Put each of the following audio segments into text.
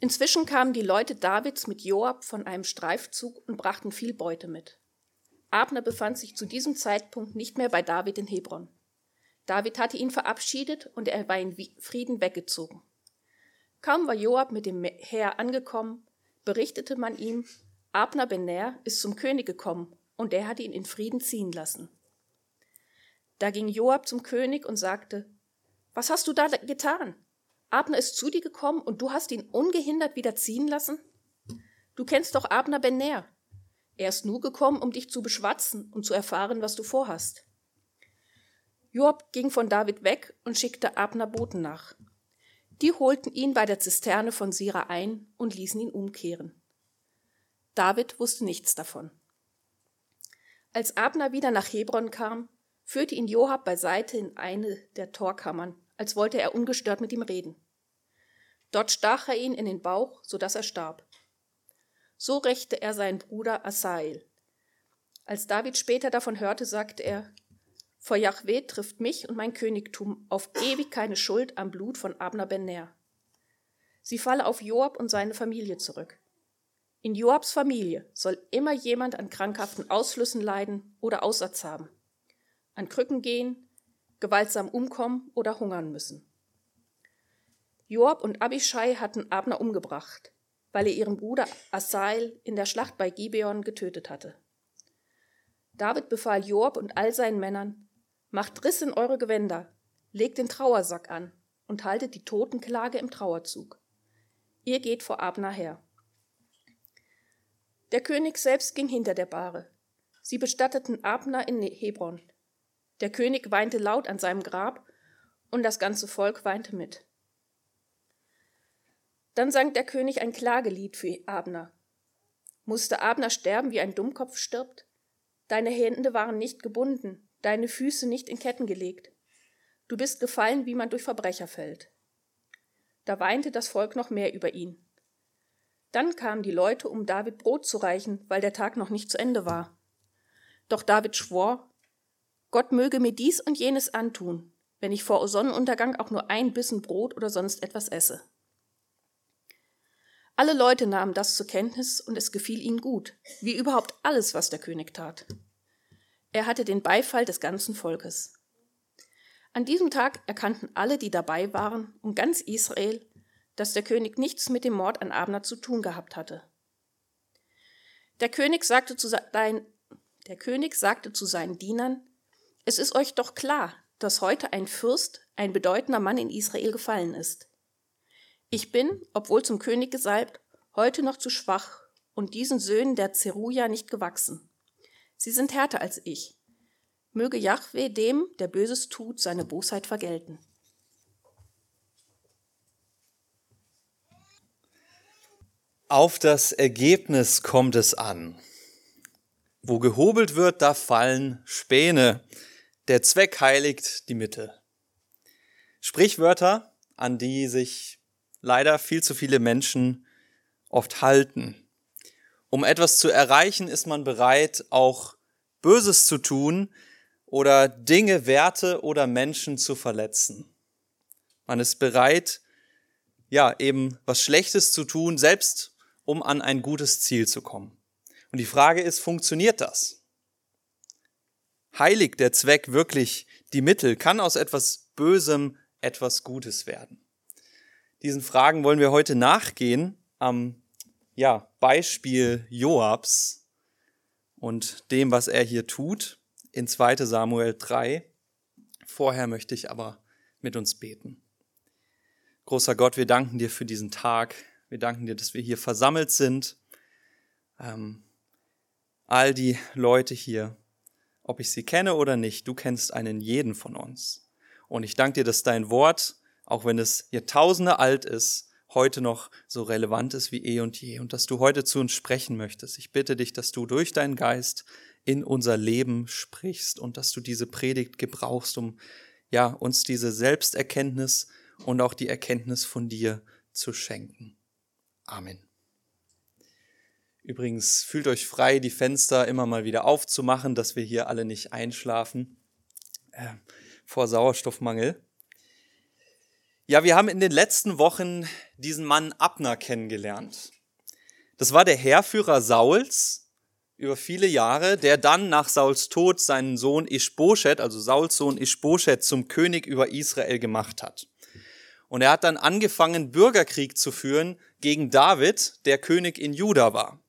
Inzwischen kamen die Leute Davids mit Joab von einem Streifzug und brachten viel Beute mit. Abner befand sich zu diesem Zeitpunkt nicht mehr bei David in Hebron. David hatte ihn verabschiedet und er war in Frieden weggezogen. Kaum war Joab mit dem Heer angekommen, berichtete man ihm, Abner Bener ist zum König gekommen und er hat ihn in Frieden ziehen lassen. Da ging Joab zum König und sagte, Was hast du da getan? Abner ist zu dir gekommen und du hast ihn ungehindert wieder ziehen lassen? Du kennst doch Abner Ben Ner. Er ist nur gekommen, um dich zu beschwatzen und zu erfahren, was du vorhast. Joab ging von David weg und schickte Abner Boten nach. Die holten ihn bei der Zisterne von Sira ein und ließen ihn umkehren. David wusste nichts davon. Als Abner wieder nach Hebron kam, führte ihn Joab beiseite in eine der Torkammern als wollte er ungestört mit ihm reden. Dort stach er ihn in den Bauch, so dass er starb. So rächte er seinen Bruder Asael. Als David später davon hörte, sagte er, vor Jahweh trifft mich und mein Königtum auf ewig keine Schuld am Blut von Abner ben Ner. Sie falle auf Joab und seine Familie zurück. In Joabs Familie soll immer jemand an krankhaften Ausflüssen leiden oder Aussatz haben, an Krücken gehen, gewaltsam umkommen oder hungern müssen. Joab und Abishai hatten Abner umgebracht, weil er ihren Bruder Asael in der Schlacht bei Gibeon getötet hatte. David befahl Joab und all seinen Männern, macht Riss in eure Gewänder, legt den Trauersack an und haltet die Totenklage im Trauerzug. Ihr geht vor Abner her. Der König selbst ging hinter der Bahre. Sie bestatteten Abner in Hebron, der König weinte laut an seinem Grab und das ganze Volk weinte mit. Dann sang der König ein Klagelied für Abner. Musste Abner sterben, wie ein Dummkopf stirbt? Deine Hände waren nicht gebunden, deine Füße nicht in Ketten gelegt. Du bist gefallen, wie man durch Verbrecher fällt. Da weinte das Volk noch mehr über ihn. Dann kamen die Leute, um David Brot zu reichen, weil der Tag noch nicht zu Ende war. Doch David schwor, Gott möge mir dies und jenes antun, wenn ich vor Sonnenuntergang auch nur ein Bissen Brot oder sonst etwas esse. Alle Leute nahmen das zur Kenntnis und es gefiel ihnen gut, wie überhaupt alles, was der König tat. Er hatte den Beifall des ganzen Volkes. An diesem Tag erkannten alle, die dabei waren, und ganz Israel, dass der König nichts mit dem Mord an Abner zu tun gehabt hatte. Der König sagte zu, sein, der König sagte zu seinen Dienern, es ist euch doch klar, dass heute ein Fürst, ein bedeutender Mann in Israel gefallen ist. Ich bin, obwohl zum König gesalbt, heute noch zu schwach und diesen Söhnen der Zeruja nicht gewachsen. Sie sind härter als ich. Möge Jahwe dem, der Böses tut, seine Bosheit vergelten. Auf das Ergebnis kommt es an. Wo gehobelt wird, da fallen Späne. Der Zweck heiligt die Mittel. Sprichwörter, an die sich leider viel zu viele Menschen oft halten. Um etwas zu erreichen, ist man bereit, auch Böses zu tun oder Dinge, Werte oder Menschen zu verletzen. Man ist bereit, ja, eben was Schlechtes zu tun, selbst um an ein gutes Ziel zu kommen. Und die Frage ist, funktioniert das? Heiligt der Zweck wirklich die Mittel? Kann aus etwas Bösem etwas Gutes werden? Diesen Fragen wollen wir heute nachgehen am ja, Beispiel Joabs und dem, was er hier tut in 2 Samuel 3. Vorher möchte ich aber mit uns beten. Großer Gott, wir danken dir für diesen Tag. Wir danken dir, dass wir hier versammelt sind. Ähm, all die Leute hier, ob ich sie kenne oder nicht, du kennst einen jeden von uns. Und ich danke dir, dass dein Wort, auch wenn es Jahrtausende alt ist, heute noch so relevant ist wie eh und je und dass du heute zu uns sprechen möchtest. Ich bitte dich, dass du durch deinen Geist in unser Leben sprichst und dass du diese Predigt gebrauchst, um ja, uns diese Selbsterkenntnis und auch die Erkenntnis von dir zu schenken. Amen. Übrigens fühlt euch frei, die Fenster immer mal wieder aufzumachen, dass wir hier alle nicht einschlafen äh, vor Sauerstoffmangel. Ja, wir haben in den letzten Wochen diesen Mann Abner kennengelernt. Das war der Heerführer Sauls über viele Jahre, der dann nach Sauls Tod seinen Sohn Ishbosheth, also Sauls Sohn Ishbosheth, zum König über Israel gemacht hat. Und er hat dann angefangen, Bürgerkrieg zu führen gegen David, der König in Juda war.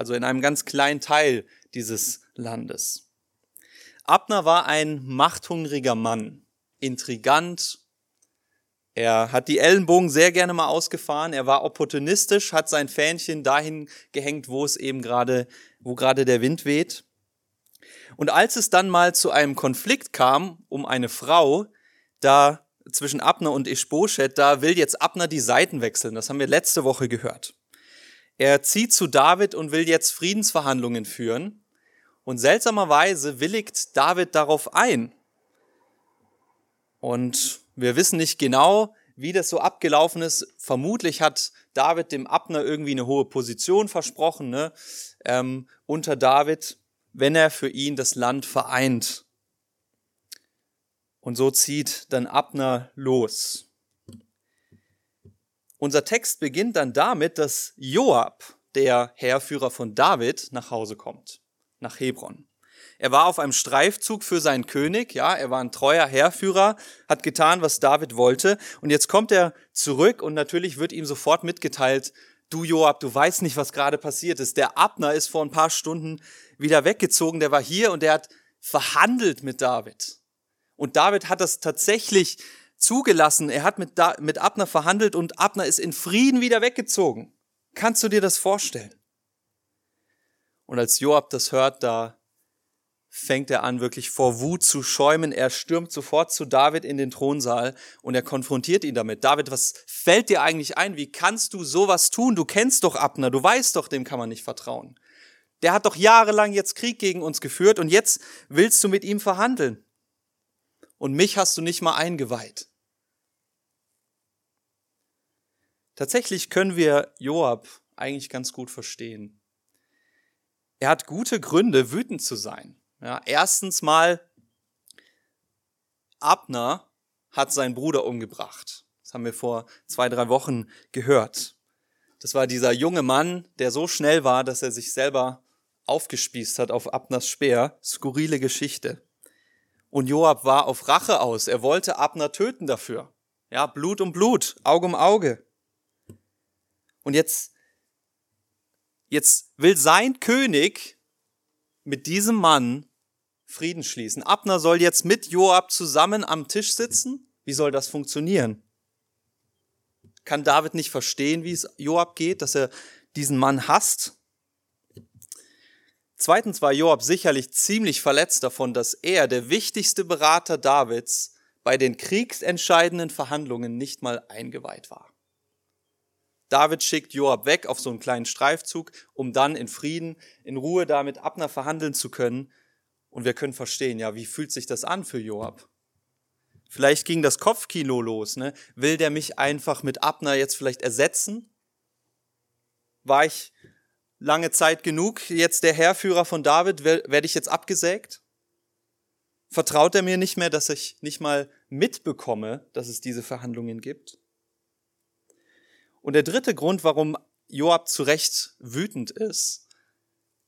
Also in einem ganz kleinen Teil dieses Landes. Abner war ein machthungriger Mann, intrigant, er hat die Ellenbogen sehr gerne mal ausgefahren. Er war opportunistisch, hat sein Fähnchen dahin gehängt, wo es eben gerade, wo gerade der Wind weht. Und als es dann mal zu einem Konflikt kam um eine Frau, da zwischen Abner und Ishbosheth, da will jetzt Abner die Seiten wechseln. Das haben wir letzte Woche gehört. Er zieht zu David und will jetzt Friedensverhandlungen führen. Und seltsamerweise willigt David darauf ein. Und wir wissen nicht genau, wie das so abgelaufen ist. Vermutlich hat David dem Abner irgendwie eine hohe Position versprochen, ne? ähm, unter David, wenn er für ihn das Land vereint. Und so zieht dann Abner los. Unser Text beginnt dann damit, dass Joab, der Heerführer von David, nach Hause kommt, nach Hebron. Er war auf einem Streifzug für seinen König, ja, er war ein treuer Heerführer, hat getan, was David wollte. Und jetzt kommt er zurück und natürlich wird ihm sofort mitgeteilt, du Joab, du weißt nicht, was gerade passiert ist. Der Abner ist vor ein paar Stunden wieder weggezogen, der war hier und der hat verhandelt mit David. Und David hat das tatsächlich zugelassen. Er hat mit, da mit Abner verhandelt und Abner ist in Frieden wieder weggezogen. Kannst du dir das vorstellen? Und als Joab das hört, da fängt er an, wirklich vor Wut zu schäumen. Er stürmt sofort zu David in den Thronsaal und er konfrontiert ihn damit. David, was fällt dir eigentlich ein? Wie kannst du sowas tun? Du kennst doch Abner, du weißt doch, dem kann man nicht vertrauen. Der hat doch jahrelang jetzt Krieg gegen uns geführt und jetzt willst du mit ihm verhandeln. Und mich hast du nicht mal eingeweiht. Tatsächlich können wir Joab eigentlich ganz gut verstehen. Er hat gute Gründe, wütend zu sein. Ja, erstens mal, Abner hat seinen Bruder umgebracht. Das haben wir vor zwei, drei Wochen gehört. Das war dieser junge Mann, der so schnell war, dass er sich selber aufgespießt hat auf Abners Speer. Skurrile Geschichte. Und Joab war auf Rache aus. Er wollte Abner töten dafür. Ja, Blut um Blut, Auge um Auge. Und jetzt, jetzt will sein König mit diesem Mann Frieden schließen. Abner soll jetzt mit Joab zusammen am Tisch sitzen? Wie soll das funktionieren? Kann David nicht verstehen, wie es Joab geht, dass er diesen Mann hasst? Zweitens war Joab sicherlich ziemlich verletzt davon, dass er, der wichtigste Berater Davids, bei den kriegsentscheidenden Verhandlungen nicht mal eingeweiht war. David schickt Joab weg auf so einen kleinen Streifzug, um dann in Frieden, in Ruhe da mit Abner verhandeln zu können. Und wir können verstehen, ja, wie fühlt sich das an für Joab? Vielleicht ging das Kopfkino los, ne? Will der mich einfach mit Abner jetzt vielleicht ersetzen? War ich lange Zeit genug jetzt der Herrführer von David? Werde ich jetzt abgesägt? Vertraut er mir nicht mehr, dass ich nicht mal mitbekomme, dass es diese Verhandlungen gibt? Und der dritte Grund, warum Joab zu Recht wütend ist,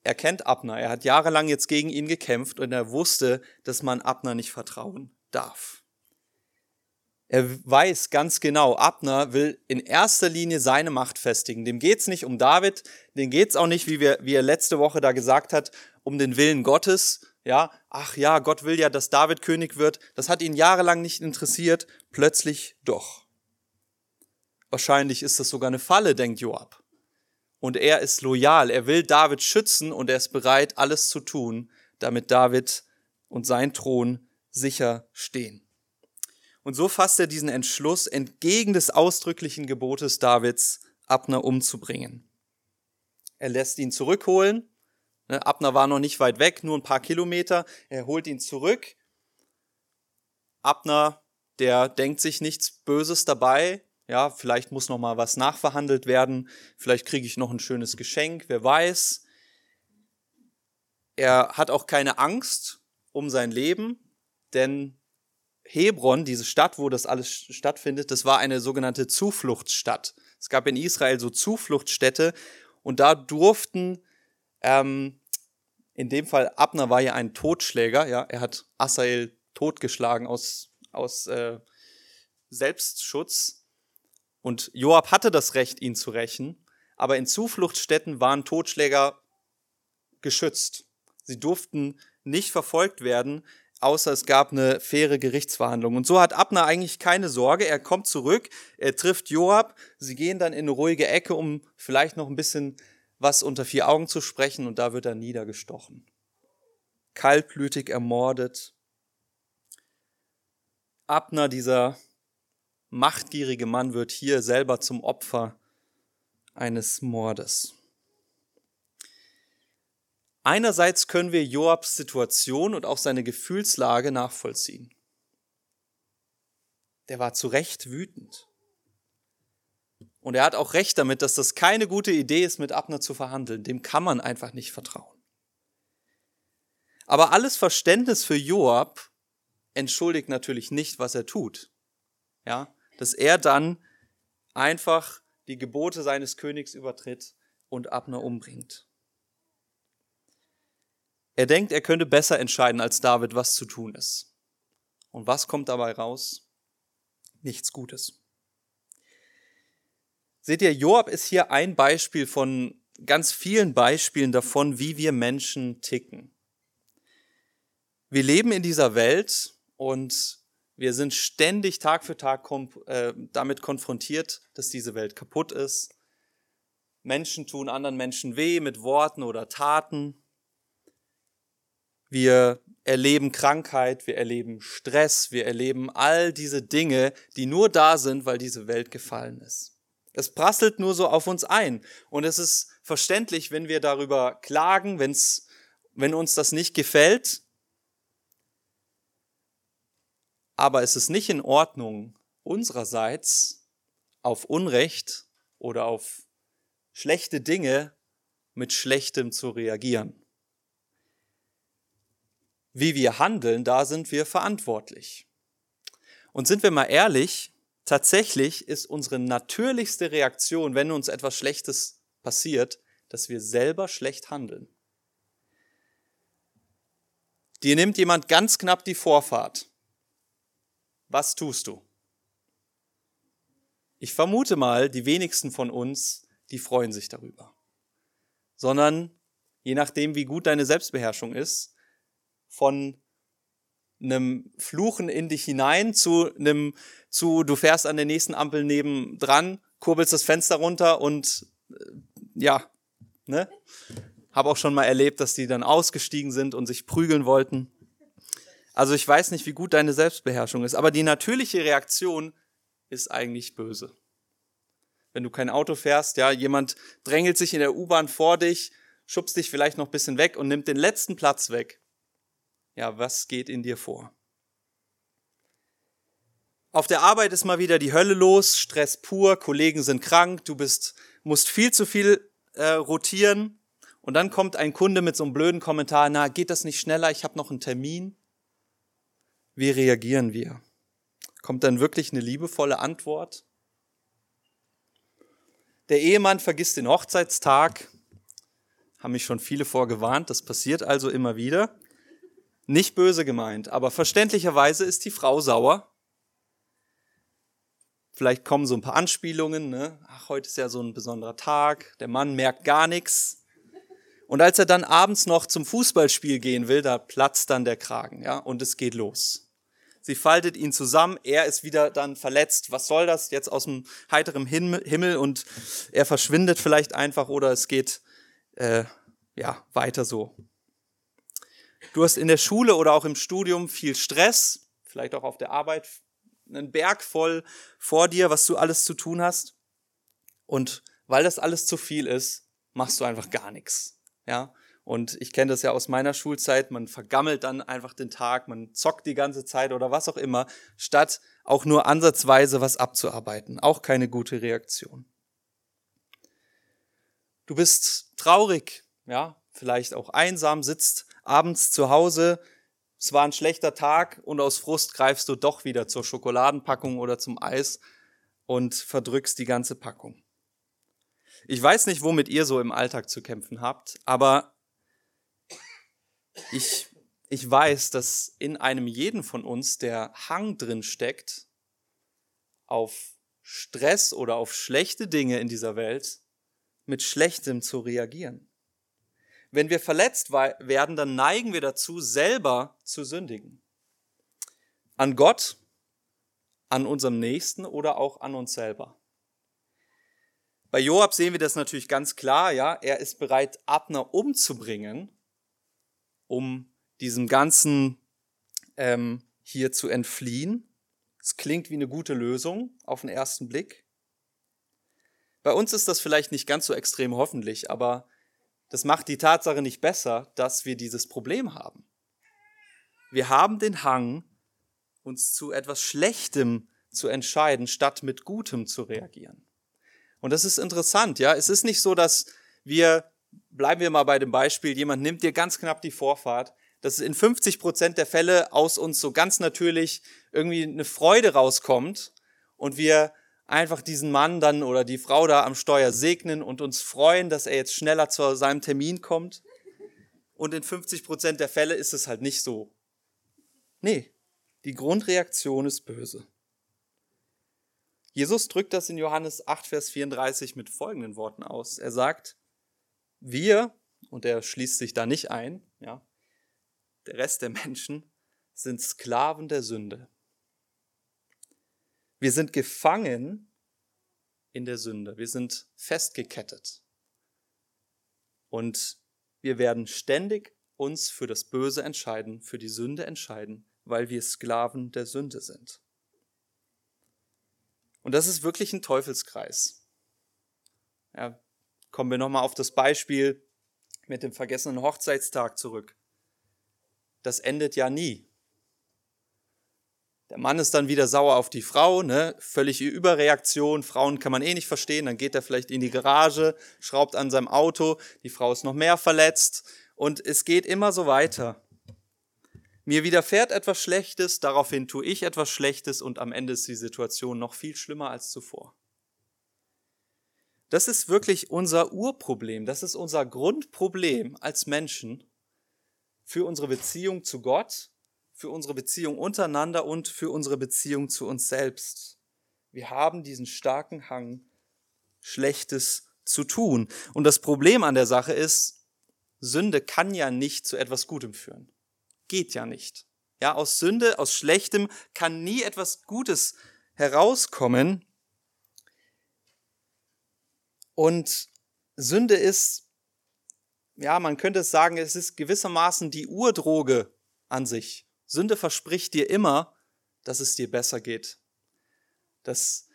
er kennt Abner, er hat jahrelang jetzt gegen ihn gekämpft und er wusste, dass man Abner nicht vertrauen darf. Er weiß ganz genau, Abner will in erster Linie seine Macht festigen. Dem geht's nicht um David, dem geht's auch nicht, wie, wir, wie er letzte Woche da gesagt hat, um den Willen Gottes. Ja, ach ja, Gott will ja, dass David König wird. Das hat ihn jahrelang nicht interessiert, plötzlich doch. Wahrscheinlich ist das sogar eine Falle, denkt Joab und er ist loyal. Er will David schützen und er ist bereit, alles zu tun, damit David und sein Thron sicher stehen. Und so fasst er diesen Entschluss, entgegen des ausdrücklichen Gebotes Davids, Abner umzubringen. Er lässt ihn zurückholen. Ne, Abner war noch nicht weit weg, nur ein paar Kilometer. Er holt ihn zurück. Abner, der denkt sich nichts Böses dabei. Ja, vielleicht muss noch mal was nachverhandelt werden. Vielleicht kriege ich noch ein schönes Geschenk. Wer weiß. Er hat auch keine Angst um sein Leben, denn Hebron, diese Stadt, wo das alles stattfindet, das war eine sogenannte Zufluchtsstadt. Es gab in Israel so Zufluchtsstädte und da durften, ähm, in dem Fall Abner war ja ein Totschläger, ja, er hat Asael totgeschlagen aus, aus äh, Selbstschutz und Joab hatte das Recht, ihn zu rächen, aber in Zufluchtsstätten waren Totschläger geschützt. Sie durften nicht verfolgt werden, außer es gab eine faire Gerichtsverhandlung. Und so hat Abner eigentlich keine Sorge. Er kommt zurück, er trifft Joab, sie gehen dann in eine ruhige Ecke, um vielleicht noch ein bisschen was unter vier Augen zu sprechen, und da wird er niedergestochen. Kaltblütig ermordet. Abner, dieser machtgierige Mann, wird hier selber zum Opfer eines Mordes. Einerseits können wir Joabs Situation und auch seine Gefühlslage nachvollziehen. Der war zu Recht wütend. Und er hat auch recht damit, dass das keine gute Idee ist, mit Abner zu verhandeln. Dem kann man einfach nicht vertrauen. Aber alles Verständnis für Joab entschuldigt natürlich nicht, was er tut. Ja, dass er dann einfach die Gebote seines Königs übertritt und Abner umbringt. Er denkt, er könnte besser entscheiden als David, was zu tun ist. Und was kommt dabei raus? Nichts Gutes. Seht ihr, Joab ist hier ein Beispiel von ganz vielen Beispielen davon, wie wir Menschen ticken. Wir leben in dieser Welt und wir sind ständig Tag für Tag äh, damit konfrontiert, dass diese Welt kaputt ist. Menschen tun anderen Menschen weh mit Worten oder Taten. Wir erleben Krankheit, wir erleben Stress, wir erleben all diese Dinge, die nur da sind, weil diese Welt gefallen ist. Es prasselt nur so auf uns ein. Und es ist verständlich, wenn wir darüber klagen, wenn's, wenn uns das nicht gefällt. Aber es ist nicht in Ordnung, unsererseits auf Unrecht oder auf schlechte Dinge mit Schlechtem zu reagieren wie wir handeln, da sind wir verantwortlich. Und sind wir mal ehrlich, tatsächlich ist unsere natürlichste Reaktion, wenn uns etwas Schlechtes passiert, dass wir selber schlecht handeln. Dir nimmt jemand ganz knapp die Vorfahrt. Was tust du? Ich vermute mal, die wenigsten von uns, die freuen sich darüber. Sondern je nachdem, wie gut deine Selbstbeherrschung ist, von einem Fluchen in dich hinein zu einem, zu, du fährst an der nächsten Ampel nebendran, kurbelst das Fenster runter und äh, ja, ne? Hab auch schon mal erlebt, dass die dann ausgestiegen sind und sich prügeln wollten. Also ich weiß nicht, wie gut deine Selbstbeherrschung ist, aber die natürliche Reaktion ist eigentlich böse. Wenn du kein Auto fährst, ja, jemand drängelt sich in der U-Bahn vor dich, schubst dich vielleicht noch ein bisschen weg und nimmt den letzten Platz weg ja, was geht in dir vor? Auf der Arbeit ist mal wieder die Hölle los, Stress pur, Kollegen sind krank, du bist, musst viel zu viel äh, rotieren und dann kommt ein Kunde mit so einem blöden Kommentar, na, geht das nicht schneller, ich habe noch einen Termin. Wie reagieren wir? Kommt dann wirklich eine liebevolle Antwort? Der Ehemann vergisst den Hochzeitstag, haben mich schon viele vorgewarnt, das passiert also immer wieder. Nicht böse gemeint, aber verständlicherweise ist die Frau sauer. Vielleicht kommen so ein paar Anspielungen, ne? Ach, heute ist ja so ein besonderer Tag, der Mann merkt gar nichts. Und als er dann abends noch zum Fußballspiel gehen will, da platzt dann der Kragen, ja, und es geht los. Sie faltet ihn zusammen, er ist wieder dann verletzt. Was soll das jetzt aus dem heiteren Himmel? Und er verschwindet vielleicht einfach oder es geht äh, ja weiter so. Du hast in der Schule oder auch im Studium viel Stress, vielleicht auch auf der Arbeit, einen Berg voll vor dir, was du alles zu tun hast. Und weil das alles zu viel ist, machst du einfach gar nichts. Ja? Und ich kenne das ja aus meiner Schulzeit, man vergammelt dann einfach den Tag, man zockt die ganze Zeit oder was auch immer, statt auch nur ansatzweise was abzuarbeiten. Auch keine gute Reaktion. Du bist traurig, ja, vielleicht auch einsam, sitzt abends zu Hause, es war ein schlechter Tag und aus Frust greifst du doch wieder zur Schokoladenpackung oder zum Eis und verdrückst die ganze Packung. Ich weiß nicht, womit ihr so im Alltag zu kämpfen habt, aber ich, ich weiß, dass in einem jeden von uns der Hang drin steckt, auf Stress oder auf schlechte Dinge in dieser Welt mit Schlechtem zu reagieren. Wenn wir verletzt werden, dann neigen wir dazu, selber zu sündigen. An Gott, an unserem Nächsten oder auch an uns selber. Bei Joab sehen wir das natürlich ganz klar, ja. Er ist bereit, Abner umzubringen, um diesem Ganzen ähm, hier zu entfliehen. Es klingt wie eine gute Lösung auf den ersten Blick. Bei uns ist das vielleicht nicht ganz so extrem hoffentlich, aber das macht die Tatsache nicht besser, dass wir dieses Problem haben. Wir haben den Hang, uns zu etwas Schlechtem zu entscheiden, statt mit Gutem zu reagieren. Und das ist interessant, ja. Es ist nicht so, dass wir, bleiben wir mal bei dem Beispiel, jemand nimmt dir ganz knapp die Vorfahrt, dass in 50 Prozent der Fälle aus uns so ganz natürlich irgendwie eine Freude rauskommt und wir einfach diesen Mann dann oder die Frau da am Steuer segnen und uns freuen, dass er jetzt schneller zu seinem Termin kommt. Und in 50 Prozent der Fälle ist es halt nicht so. Nee, die Grundreaktion ist böse. Jesus drückt das in Johannes 8, Vers 34 mit folgenden Worten aus. Er sagt, wir, und er schließt sich da nicht ein, ja, der Rest der Menschen sind Sklaven der Sünde. Wir sind gefangen in der Sünde. Wir sind festgekettet. Und wir werden ständig uns für das Böse entscheiden, für die Sünde entscheiden, weil wir Sklaven der Sünde sind. Und das ist wirklich ein Teufelskreis. Ja, kommen wir nochmal auf das Beispiel mit dem vergessenen Hochzeitstag zurück. Das endet ja nie. Der Mann ist dann wieder sauer auf die Frau, ne? völlige Überreaktion. Frauen kann man eh nicht verstehen. Dann geht er vielleicht in die Garage, schraubt an seinem Auto. Die Frau ist noch mehr verletzt. Und es geht immer so weiter. Mir widerfährt etwas Schlechtes, daraufhin tue ich etwas Schlechtes und am Ende ist die Situation noch viel schlimmer als zuvor. Das ist wirklich unser Urproblem. Das ist unser Grundproblem als Menschen für unsere Beziehung zu Gott für unsere Beziehung untereinander und für unsere Beziehung zu uns selbst. Wir haben diesen starken Hang, Schlechtes zu tun. Und das Problem an der Sache ist, Sünde kann ja nicht zu etwas Gutem führen. Geht ja nicht. Ja, aus Sünde, aus Schlechtem kann nie etwas Gutes herauskommen. Und Sünde ist, ja, man könnte es sagen, es ist gewissermaßen die Urdroge an sich. Sünde verspricht dir immer, dass es dir besser geht. Dass,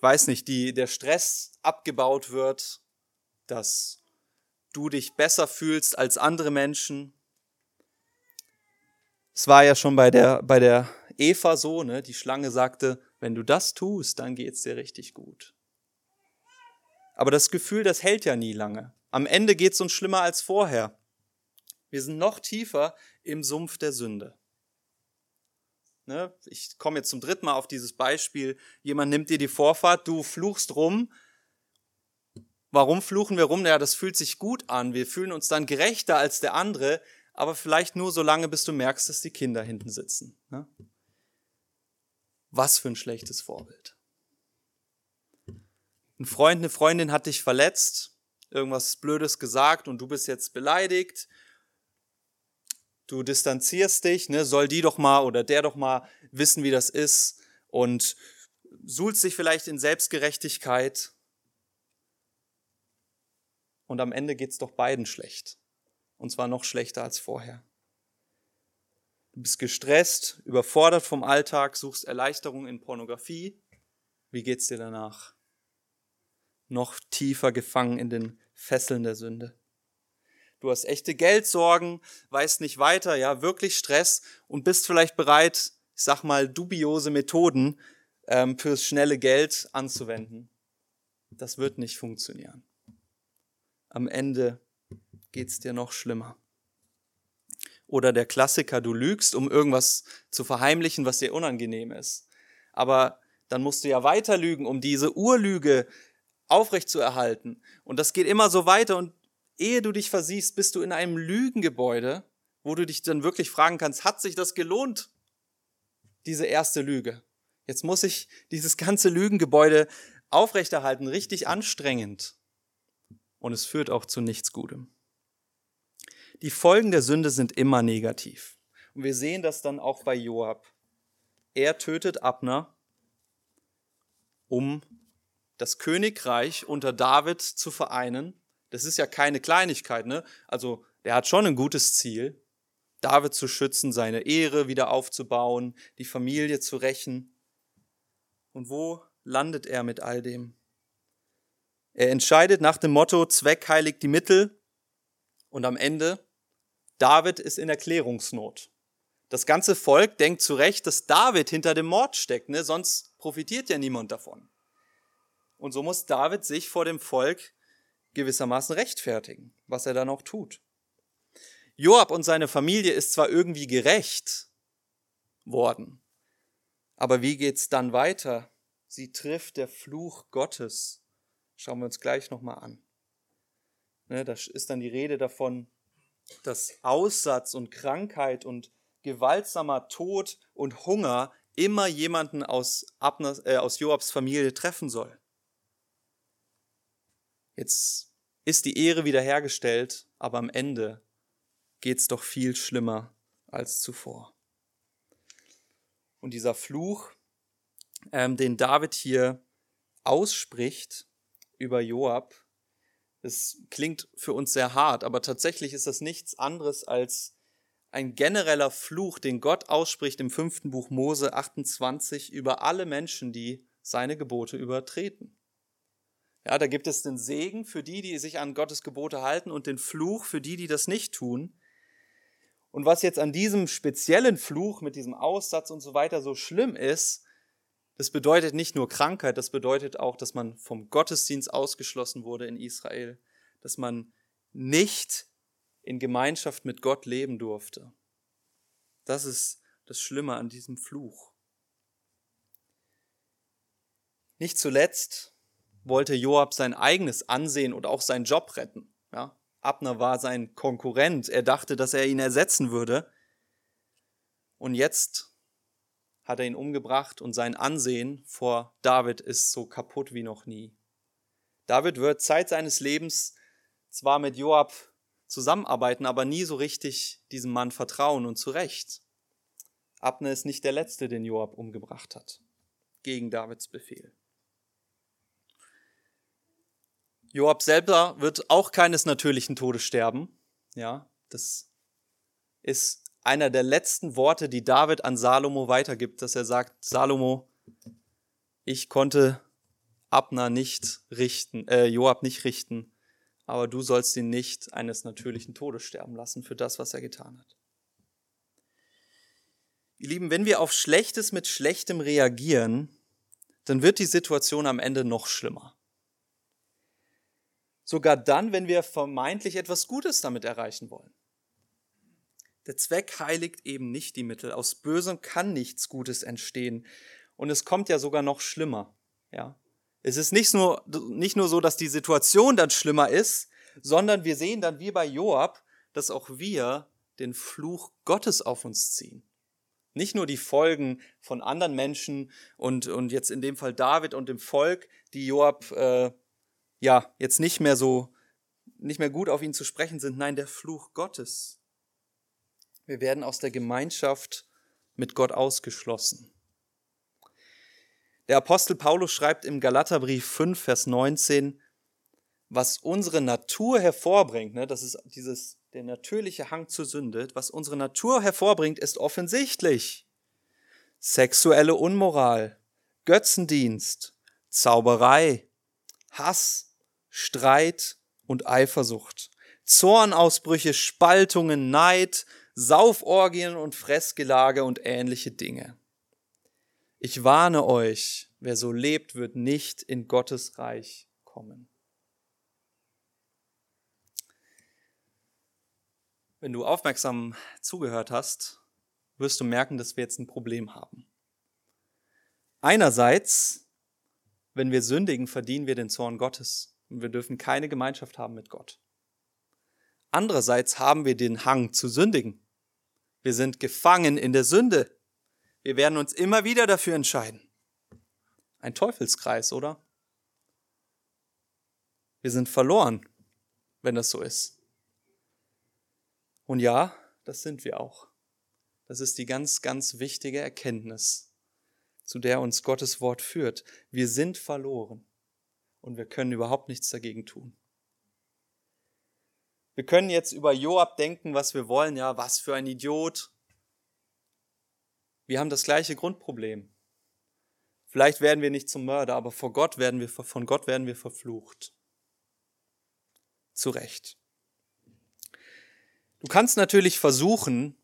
weiß nicht, die, der Stress abgebaut wird, dass du dich besser fühlst als andere Menschen. Es war ja schon bei der, bei der Eva so, ne? Die Schlange sagte, wenn du das tust, dann geht's dir richtig gut. Aber das Gefühl, das hält ja nie lange. Am Ende geht's uns schlimmer als vorher. Wir sind noch tiefer im Sumpf der Sünde. Ne? Ich komme jetzt zum dritten Mal auf dieses Beispiel. Jemand nimmt dir die Vorfahrt, du fluchst rum. Warum fluchen wir rum? Ja, das fühlt sich gut an. Wir fühlen uns dann gerechter als der andere, aber vielleicht nur so lange, bis du merkst, dass die Kinder hinten sitzen. Ne? Was für ein schlechtes Vorbild. Ein Freund, eine Freundin hat dich verletzt, irgendwas Blödes gesagt und du bist jetzt beleidigt du distanzierst dich, ne, soll die doch mal oder der doch mal wissen, wie das ist und suhlst dich vielleicht in Selbstgerechtigkeit. Und am Ende geht's doch beiden schlecht. Und zwar noch schlechter als vorher. Du bist gestresst, überfordert vom Alltag, suchst Erleichterung in Pornografie. Wie geht's dir danach? Noch tiefer gefangen in den Fesseln der Sünde du hast echte Geldsorgen, weißt nicht weiter, ja, wirklich Stress und bist vielleicht bereit, ich sag mal, dubiose Methoden ähm, fürs schnelle Geld anzuwenden. Das wird nicht funktionieren. Am Ende geht's dir noch schlimmer. oder der Klassiker, du lügst, um irgendwas zu verheimlichen, was dir unangenehm ist. Aber dann musst du ja weiter lügen, um diese Urlüge aufrechtzuerhalten. Und das geht immer so weiter und ehe du dich versiehst, bist du in einem Lügengebäude, wo du dich dann wirklich fragen kannst, hat sich das gelohnt, diese erste Lüge? Jetzt muss ich dieses ganze Lügengebäude aufrechterhalten, richtig anstrengend. Und es führt auch zu nichts Gutem. Die Folgen der Sünde sind immer negativ. Und wir sehen das dann auch bei Joab. Er tötet Abner, um das Königreich unter David zu vereinen. Das ist ja keine Kleinigkeit, ne? Also, der hat schon ein gutes Ziel, David zu schützen, seine Ehre wieder aufzubauen, die Familie zu rächen. Und wo landet er mit all dem? Er entscheidet nach dem Motto, Zweck heiligt die Mittel. Und am Ende, David ist in Erklärungsnot. Das ganze Volk denkt zu Recht, dass David hinter dem Mord steckt, ne? sonst profitiert ja niemand davon. Und so muss David sich vor dem Volk gewissermaßen rechtfertigen, was er dann auch tut. Joab und seine Familie ist zwar irgendwie gerecht worden, aber wie geht's dann weiter? Sie trifft der Fluch Gottes. Schauen wir uns gleich nochmal an. Ne, da ist dann die Rede davon, dass Aussatz und Krankheit und gewaltsamer Tod und Hunger immer jemanden aus, Abners, äh, aus Joabs Familie treffen soll. Jetzt ist die Ehre wiederhergestellt, aber am Ende geht es doch viel schlimmer als zuvor. Und dieser Fluch, ähm, den David hier ausspricht über Joab, es klingt für uns sehr hart, aber tatsächlich ist das nichts anderes als ein genereller Fluch, den Gott ausspricht im fünften Buch Mose 28 über alle Menschen, die seine Gebote übertreten. Ja, da gibt es den Segen für die, die sich an Gottes Gebote halten und den Fluch für die, die das nicht tun. Und was jetzt an diesem speziellen Fluch mit diesem Aussatz und so weiter so schlimm ist, das bedeutet nicht nur Krankheit, das bedeutet auch, dass man vom Gottesdienst ausgeschlossen wurde in Israel, dass man nicht in Gemeinschaft mit Gott leben durfte. Das ist das Schlimme an diesem Fluch. Nicht zuletzt wollte Joab sein eigenes Ansehen und auch seinen Job retten. Ja? Abner war sein Konkurrent. Er dachte, dass er ihn ersetzen würde. Und jetzt hat er ihn umgebracht und sein Ansehen vor David ist so kaputt wie noch nie. David wird Zeit seines Lebens zwar mit Joab zusammenarbeiten, aber nie so richtig diesem Mann vertrauen und zu Recht. Abner ist nicht der Letzte, den Joab umgebracht hat, gegen Davids Befehl. Joab selber wird auch keines natürlichen Todes sterben. Ja, das ist einer der letzten Worte, die David an Salomo weitergibt, dass er sagt, Salomo, ich konnte Abner nicht richten, äh, Joab nicht richten, aber du sollst ihn nicht eines natürlichen Todes sterben lassen für das, was er getan hat. Ihr Lieben, wenn wir auf Schlechtes mit Schlechtem reagieren, dann wird die Situation am Ende noch schlimmer. Sogar dann, wenn wir vermeintlich etwas Gutes damit erreichen wollen. Der Zweck heiligt eben nicht die Mittel. Aus Bösem kann nichts Gutes entstehen. Und es kommt ja sogar noch schlimmer. Ja. Es ist nicht nur, nicht nur so, dass die Situation dann schlimmer ist, sondern wir sehen dann wie bei Joab, dass auch wir den Fluch Gottes auf uns ziehen. Nicht nur die Folgen von anderen Menschen und, und jetzt in dem Fall David und dem Volk, die Joab äh, ja, jetzt nicht mehr so, nicht mehr gut auf ihn zu sprechen sind. Nein, der Fluch Gottes. Wir werden aus der Gemeinschaft mit Gott ausgeschlossen. Der Apostel Paulus schreibt im Galaterbrief 5, Vers 19, was unsere Natur hervorbringt, ne, das ist dieses, der natürliche Hang zur Sünde, was unsere Natur hervorbringt, ist offensichtlich. Sexuelle Unmoral, Götzendienst, Zauberei, Hass, Streit und Eifersucht, Zornausbrüche, Spaltungen, Neid, Sauforgien und Fressgelage und ähnliche Dinge. Ich warne euch, wer so lebt, wird nicht in Gottes Reich kommen. Wenn du aufmerksam zugehört hast, wirst du merken, dass wir jetzt ein Problem haben. Einerseits, wenn wir sündigen, verdienen wir den Zorn Gottes und wir dürfen keine Gemeinschaft haben mit Gott. Andererseits haben wir den Hang zu sündigen. Wir sind gefangen in der Sünde. Wir werden uns immer wieder dafür entscheiden. Ein Teufelskreis, oder? Wir sind verloren, wenn das so ist. Und ja, das sind wir auch. Das ist die ganz, ganz wichtige Erkenntnis, zu der uns Gottes Wort führt. Wir sind verloren und wir können überhaupt nichts dagegen tun. Wir können jetzt über Joab denken, was wir wollen. Ja, was für ein Idiot. Wir haben das gleiche Grundproblem. Vielleicht werden wir nicht zum Mörder, aber vor Gott werden wir, von Gott werden wir verflucht. Zu Recht. Du kannst natürlich versuchen,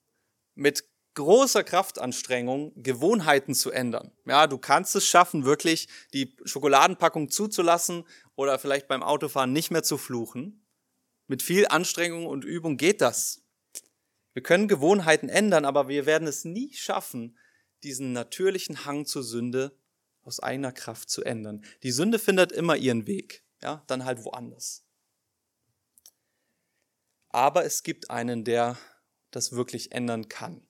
mit großer Kraftanstrengung Gewohnheiten zu ändern. Ja, du kannst es schaffen, wirklich die Schokoladenpackung zuzulassen oder vielleicht beim Autofahren nicht mehr zu fluchen. Mit viel Anstrengung und Übung geht das. Wir können Gewohnheiten ändern, aber wir werden es nie schaffen, diesen natürlichen Hang zur Sünde aus eigener Kraft zu ändern. Die Sünde findet immer ihren Weg, ja, dann halt woanders. Aber es gibt einen, der das wirklich ändern kann.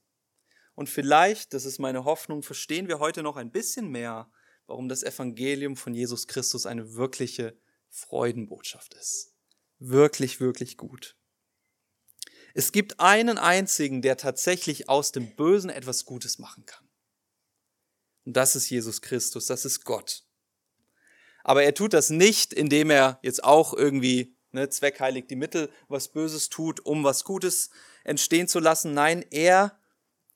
Und vielleicht, das ist meine Hoffnung, verstehen wir heute noch ein bisschen mehr, warum das Evangelium von Jesus Christus eine wirkliche Freudenbotschaft ist wirklich, wirklich gut. Es gibt einen einzigen, der tatsächlich aus dem Bösen etwas Gutes machen kann. Und das ist Jesus Christus, das ist Gott. Aber er tut das nicht, indem er jetzt auch irgendwie ne, zweckheilig die Mittel was Böses tut, um was Gutes entstehen zu lassen. Nein, er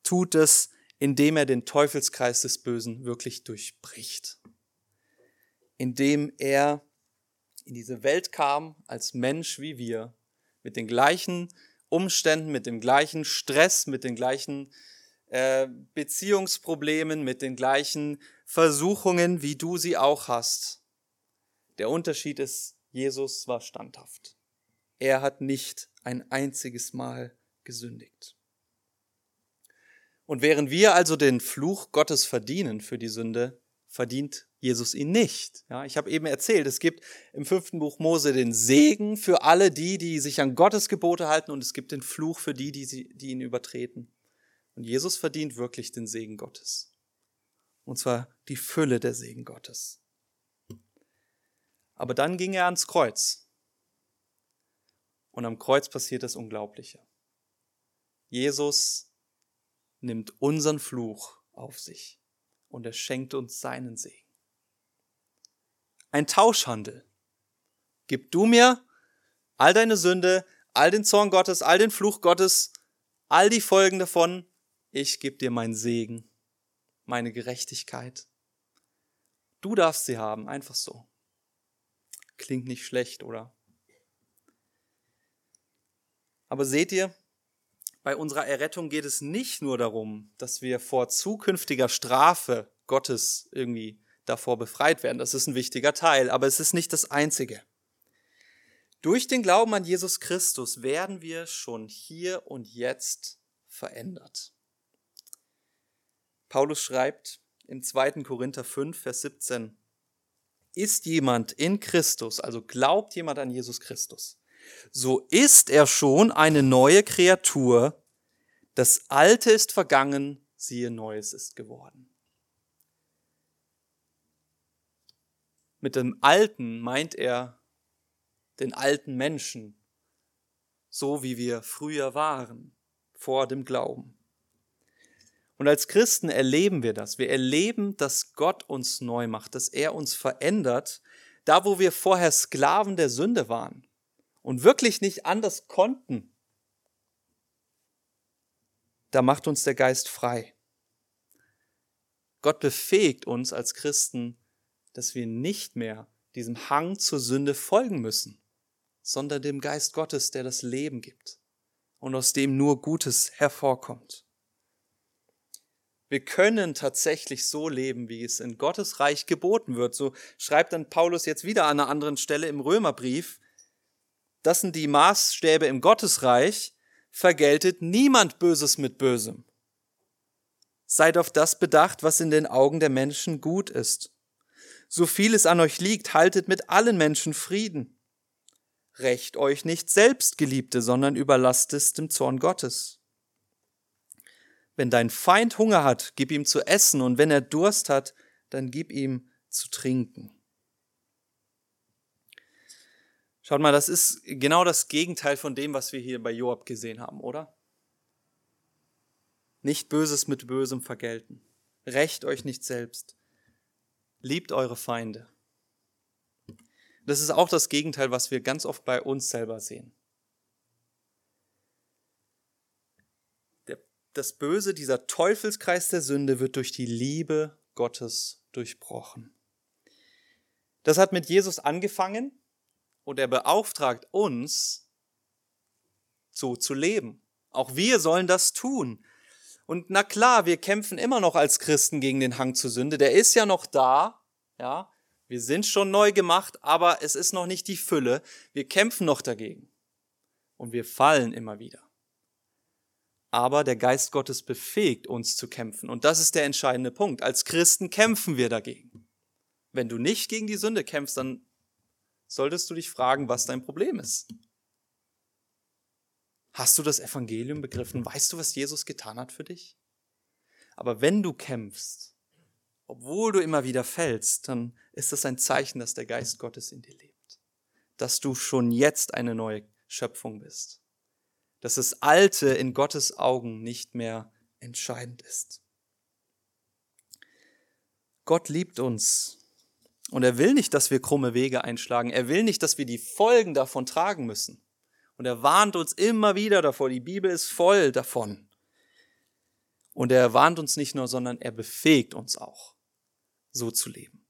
tut es, indem er den Teufelskreis des Bösen wirklich durchbricht. Indem er in diese Welt kam als Mensch wie wir, mit den gleichen Umständen, mit dem gleichen Stress, mit den gleichen äh, Beziehungsproblemen, mit den gleichen Versuchungen, wie du sie auch hast. Der Unterschied ist, Jesus war standhaft. Er hat nicht ein einziges Mal gesündigt. Und während wir also den Fluch Gottes verdienen für die Sünde, verdient Jesus ihn nicht. Ja, ich habe eben erzählt, es gibt im fünften Buch Mose den Segen für alle die, die sich an Gottes Gebote halten und es gibt den Fluch für die, die, sie, die ihn übertreten. Und Jesus verdient wirklich den Segen Gottes. Und zwar die Fülle der Segen Gottes. Aber dann ging er ans Kreuz. Und am Kreuz passiert das Unglaubliche. Jesus nimmt unseren Fluch auf sich und er schenkt uns seinen Segen ein Tauschhandel. Gib du mir all deine Sünde, all den Zorn Gottes, all den Fluch Gottes, all die Folgen davon. Ich gebe dir meinen Segen, meine Gerechtigkeit. Du darfst sie haben, einfach so. Klingt nicht schlecht, oder? Aber seht ihr, bei unserer Errettung geht es nicht nur darum, dass wir vor zukünftiger Strafe Gottes irgendwie davor befreit werden. Das ist ein wichtiger Teil, aber es ist nicht das Einzige. Durch den Glauben an Jesus Christus werden wir schon hier und jetzt verändert. Paulus schreibt in 2. Korinther 5, Vers 17, ist jemand in Christus, also glaubt jemand an Jesus Christus, so ist er schon eine neue Kreatur, das Alte ist vergangen, siehe Neues ist geworden. Mit dem Alten meint er den alten Menschen, so wie wir früher waren, vor dem Glauben. Und als Christen erleben wir das. Wir erleben, dass Gott uns neu macht, dass er uns verändert, da wo wir vorher Sklaven der Sünde waren und wirklich nicht anders konnten. Da macht uns der Geist frei. Gott befähigt uns als Christen, dass wir nicht mehr diesem Hang zur Sünde folgen müssen, sondern dem Geist Gottes, der das Leben gibt und aus dem nur Gutes hervorkommt. Wir können tatsächlich so leben, wie es in Gottes Reich geboten wird. So schreibt dann Paulus jetzt wieder an einer anderen Stelle im Römerbrief. Das sind die Maßstäbe im Gottesreich. vergeltet niemand Böses mit Bösem. Seid auf das bedacht, was in den Augen der Menschen gut ist. So viel es an euch liegt, haltet mit allen Menschen Frieden. Rächt euch nicht selbst, Geliebte, sondern überlasst es dem Zorn Gottes. Wenn dein Feind Hunger hat, gib ihm zu essen, und wenn er Durst hat, dann gib ihm zu trinken. Schaut mal, das ist genau das Gegenteil von dem, was wir hier bei Joab gesehen haben, oder? Nicht Böses mit Bösem vergelten. Rächt euch nicht selbst. Liebt eure Feinde. Das ist auch das Gegenteil, was wir ganz oft bei uns selber sehen. Das Böse, dieser Teufelskreis der Sünde wird durch die Liebe Gottes durchbrochen. Das hat mit Jesus angefangen und er beauftragt uns, so zu leben. Auch wir sollen das tun. Und na klar, wir kämpfen immer noch als Christen gegen den Hang zur Sünde. Der ist ja noch da, ja. Wir sind schon neu gemacht, aber es ist noch nicht die Fülle. Wir kämpfen noch dagegen. Und wir fallen immer wieder. Aber der Geist Gottes befähigt uns zu kämpfen. Und das ist der entscheidende Punkt. Als Christen kämpfen wir dagegen. Wenn du nicht gegen die Sünde kämpfst, dann solltest du dich fragen, was dein Problem ist. Hast du das Evangelium begriffen? Weißt du, was Jesus getan hat für dich? Aber wenn du kämpfst, obwohl du immer wieder fällst, dann ist das ein Zeichen, dass der Geist Gottes in dir lebt. Dass du schon jetzt eine neue Schöpfung bist. Dass das Alte in Gottes Augen nicht mehr entscheidend ist. Gott liebt uns und er will nicht, dass wir krumme Wege einschlagen. Er will nicht, dass wir die Folgen davon tragen müssen. Und er warnt uns immer wieder davor. Die Bibel ist voll davon. Und er warnt uns nicht nur, sondern er befähigt uns auch, so zu leben.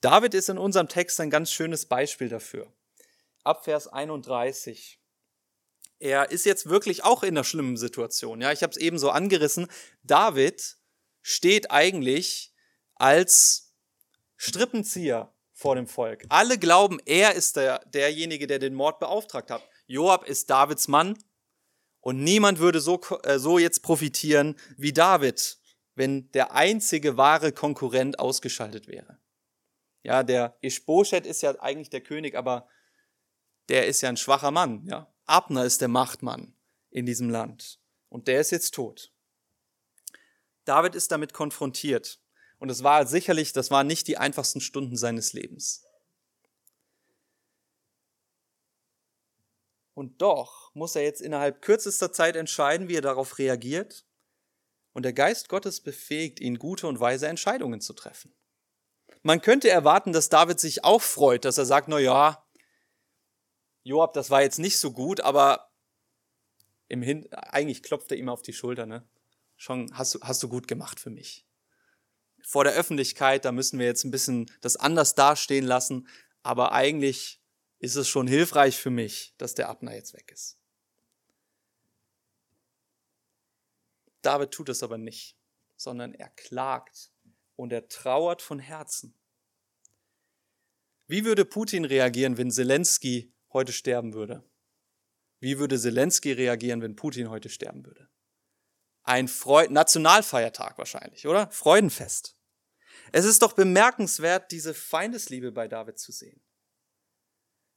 David ist in unserem Text ein ganz schönes Beispiel dafür. Ab Vers 31. Er ist jetzt wirklich auch in einer schlimmen Situation. Ja, ich habe es eben so angerissen. David steht eigentlich als Strippenzieher vor dem Volk. Alle glauben, er ist der, derjenige, der den Mord beauftragt hat. Joab ist Davids Mann und niemand würde so, äh, so jetzt profitieren wie David, wenn der einzige wahre Konkurrent ausgeschaltet wäre. Ja, der Ishbosheth ist ja eigentlich der König, aber der ist ja ein schwacher Mann. Ja, Abner ist der Machtmann in diesem Land und der ist jetzt tot. David ist damit konfrontiert und es war sicherlich, das waren nicht die einfachsten Stunden seines Lebens. Und doch muss er jetzt innerhalb kürzester Zeit entscheiden, wie er darauf reagiert. Und der Geist Gottes befähigt ihn, gute und weise Entscheidungen zu treffen. Man könnte erwarten, dass David sich auch freut, dass er sagt, na ja, Joab, das war jetzt nicht so gut, aber im Hin eigentlich klopft er ihm auf die Schulter, ne? Schon hast du, hast du gut gemacht für mich vor der Öffentlichkeit, da müssen wir jetzt ein bisschen das anders dastehen lassen, aber eigentlich ist es schon hilfreich für mich, dass der Abner jetzt weg ist. David tut es aber nicht, sondern er klagt und er trauert von Herzen. Wie würde Putin reagieren, wenn Zelensky heute sterben würde? Wie würde Zelensky reagieren, wenn Putin heute sterben würde? Ein Freud Nationalfeiertag wahrscheinlich, oder? Freudenfest. Es ist doch bemerkenswert, diese Feindesliebe bei David zu sehen.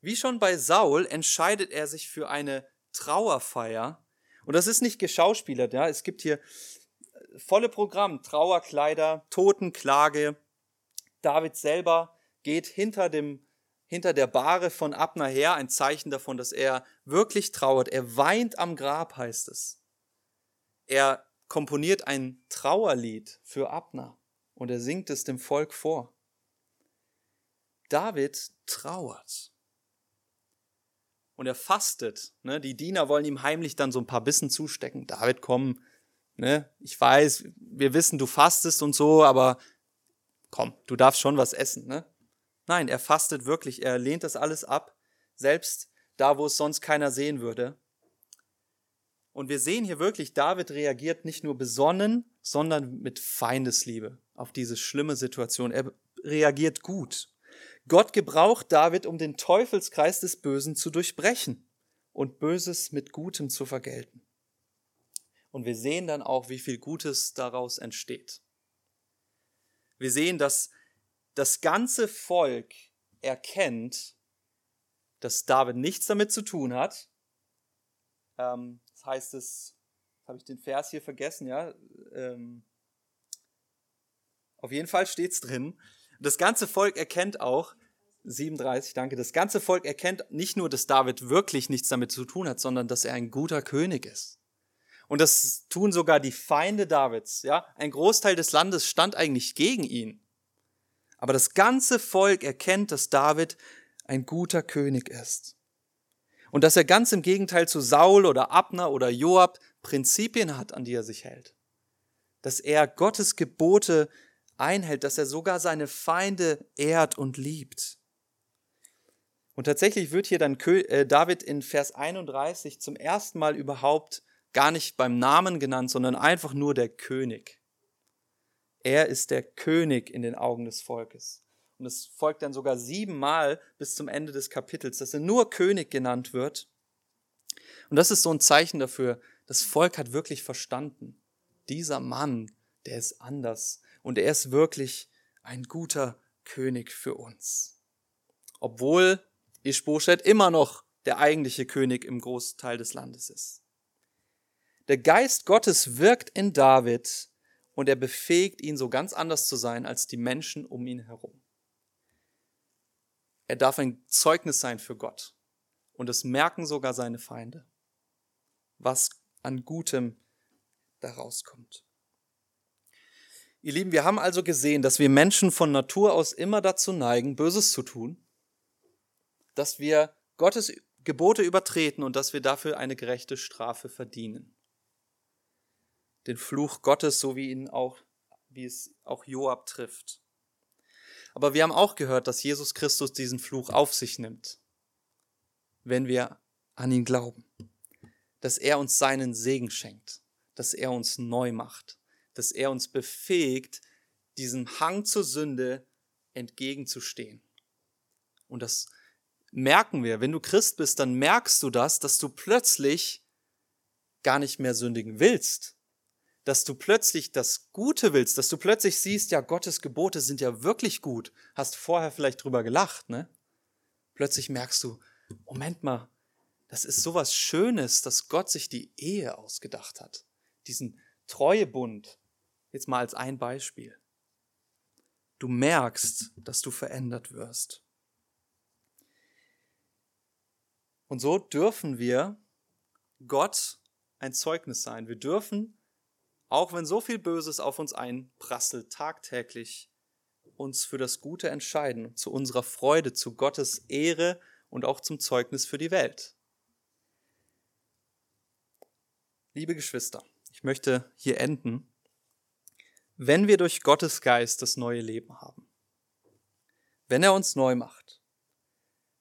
Wie schon bei Saul entscheidet er sich für eine Trauerfeier. Und das ist nicht geschauspielert, ja. Es gibt hier volle Programm, Trauerkleider, Totenklage. David selber geht hinter dem hinter der Bahre von Abner her, ein Zeichen davon, dass er wirklich trauert. Er weint am Grab, heißt es. Er komponiert ein Trauerlied für Abner und er singt es dem Volk vor. David trauert. Und er fastet. Ne? Die Diener wollen ihm heimlich dann so ein paar Bissen zustecken. David, komm, ne? ich weiß, wir wissen, du fastest und so, aber komm, du darfst schon was essen. Ne? Nein, er fastet wirklich. Er lehnt das alles ab, selbst da, wo es sonst keiner sehen würde. Und wir sehen hier wirklich, David reagiert nicht nur besonnen, sondern mit Feindesliebe auf diese schlimme Situation. Er reagiert gut. Gott gebraucht David, um den Teufelskreis des Bösen zu durchbrechen und Böses mit Gutem zu vergelten. Und wir sehen dann auch, wie viel Gutes daraus entsteht. Wir sehen, dass das ganze Volk erkennt, dass David nichts damit zu tun hat. Ähm, heißt es, habe ich den Vers hier vergessen, ja. Ähm, auf jeden Fall steht es drin. Das ganze Volk erkennt auch, 37, danke, das ganze Volk erkennt nicht nur, dass David wirklich nichts damit zu tun hat, sondern dass er ein guter König ist. Und das tun sogar die Feinde Davids, ja. Ein Großteil des Landes stand eigentlich gegen ihn. Aber das ganze Volk erkennt, dass David ein guter König ist. Und dass er ganz im Gegenteil zu Saul oder Abner oder Joab Prinzipien hat, an die er sich hält. Dass er Gottes Gebote einhält, dass er sogar seine Feinde ehrt und liebt. Und tatsächlich wird hier dann äh, David in Vers 31 zum ersten Mal überhaupt gar nicht beim Namen genannt, sondern einfach nur der König. Er ist der König in den Augen des Volkes. Und es folgt dann sogar siebenmal bis zum Ende des Kapitels, dass er nur König genannt wird. Und das ist so ein Zeichen dafür, das Volk hat wirklich verstanden. Dieser Mann, der ist anders und er ist wirklich ein guter König für uns. Obwohl Ishbosheth immer noch der eigentliche König im Großteil des Landes ist. Der Geist Gottes wirkt in David und er befähigt ihn, so ganz anders zu sein als die Menschen um ihn herum. Er darf ein Zeugnis sein für Gott. Und es merken sogar seine Feinde, was an Gutem daraus kommt. Ihr Lieben, wir haben also gesehen, dass wir Menschen von Natur aus immer dazu neigen, Böses zu tun, dass wir Gottes Gebote übertreten und dass wir dafür eine gerechte Strafe verdienen den Fluch Gottes, so wie ihn auch, wie es auch Joab trifft. Aber wir haben auch gehört, dass Jesus Christus diesen Fluch auf sich nimmt, wenn wir an ihn glauben. Dass er uns seinen Segen schenkt, dass er uns neu macht, dass er uns befähigt, diesem Hang zur Sünde entgegenzustehen. Und das merken wir. Wenn du Christ bist, dann merkst du das, dass du plötzlich gar nicht mehr sündigen willst, dass du plötzlich das Gute willst, dass du plötzlich siehst, ja, Gottes Gebote sind ja wirklich gut. Hast vorher vielleicht drüber gelacht, ne? Plötzlich merkst du, Moment mal, das ist sowas Schönes, dass Gott sich die Ehe ausgedacht hat. Diesen Treuebund. Jetzt mal als ein Beispiel. Du merkst, dass du verändert wirst. Und so dürfen wir Gott ein Zeugnis sein. Wir dürfen auch wenn so viel Böses auf uns einprasselt, tagtäglich uns für das Gute entscheiden, zu unserer Freude, zu Gottes Ehre und auch zum Zeugnis für die Welt. Liebe Geschwister, ich möchte hier enden. Wenn wir durch Gottes Geist das neue Leben haben, wenn er uns neu macht,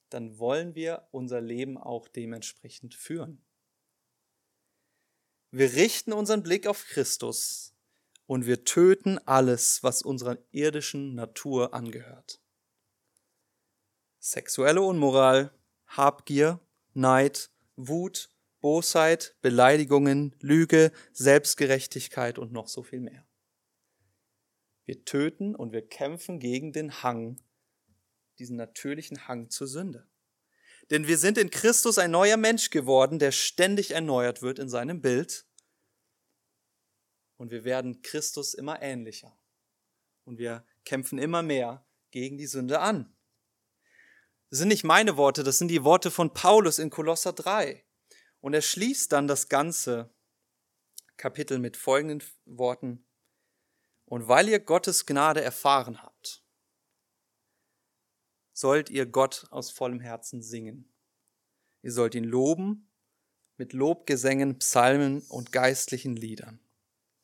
dann wollen wir unser Leben auch dementsprechend führen. Wir richten unseren Blick auf Christus und wir töten alles, was unserer irdischen Natur angehört. Sexuelle Unmoral, Habgier, Neid, Wut, Bosheit, Beleidigungen, Lüge, Selbstgerechtigkeit und noch so viel mehr. Wir töten und wir kämpfen gegen den Hang, diesen natürlichen Hang zur Sünde. Denn wir sind in Christus ein neuer Mensch geworden, der ständig erneuert wird in seinem Bild. Und wir werden Christus immer ähnlicher. Und wir kämpfen immer mehr gegen die Sünde an. Das sind nicht meine Worte, das sind die Worte von Paulus in Kolosser 3. Und er schließt dann das ganze Kapitel mit folgenden Worten. Und weil ihr Gottes Gnade erfahren habt, sollt ihr Gott aus vollem Herzen singen. Ihr sollt ihn loben mit Lobgesängen, Psalmen und geistlichen Liedern.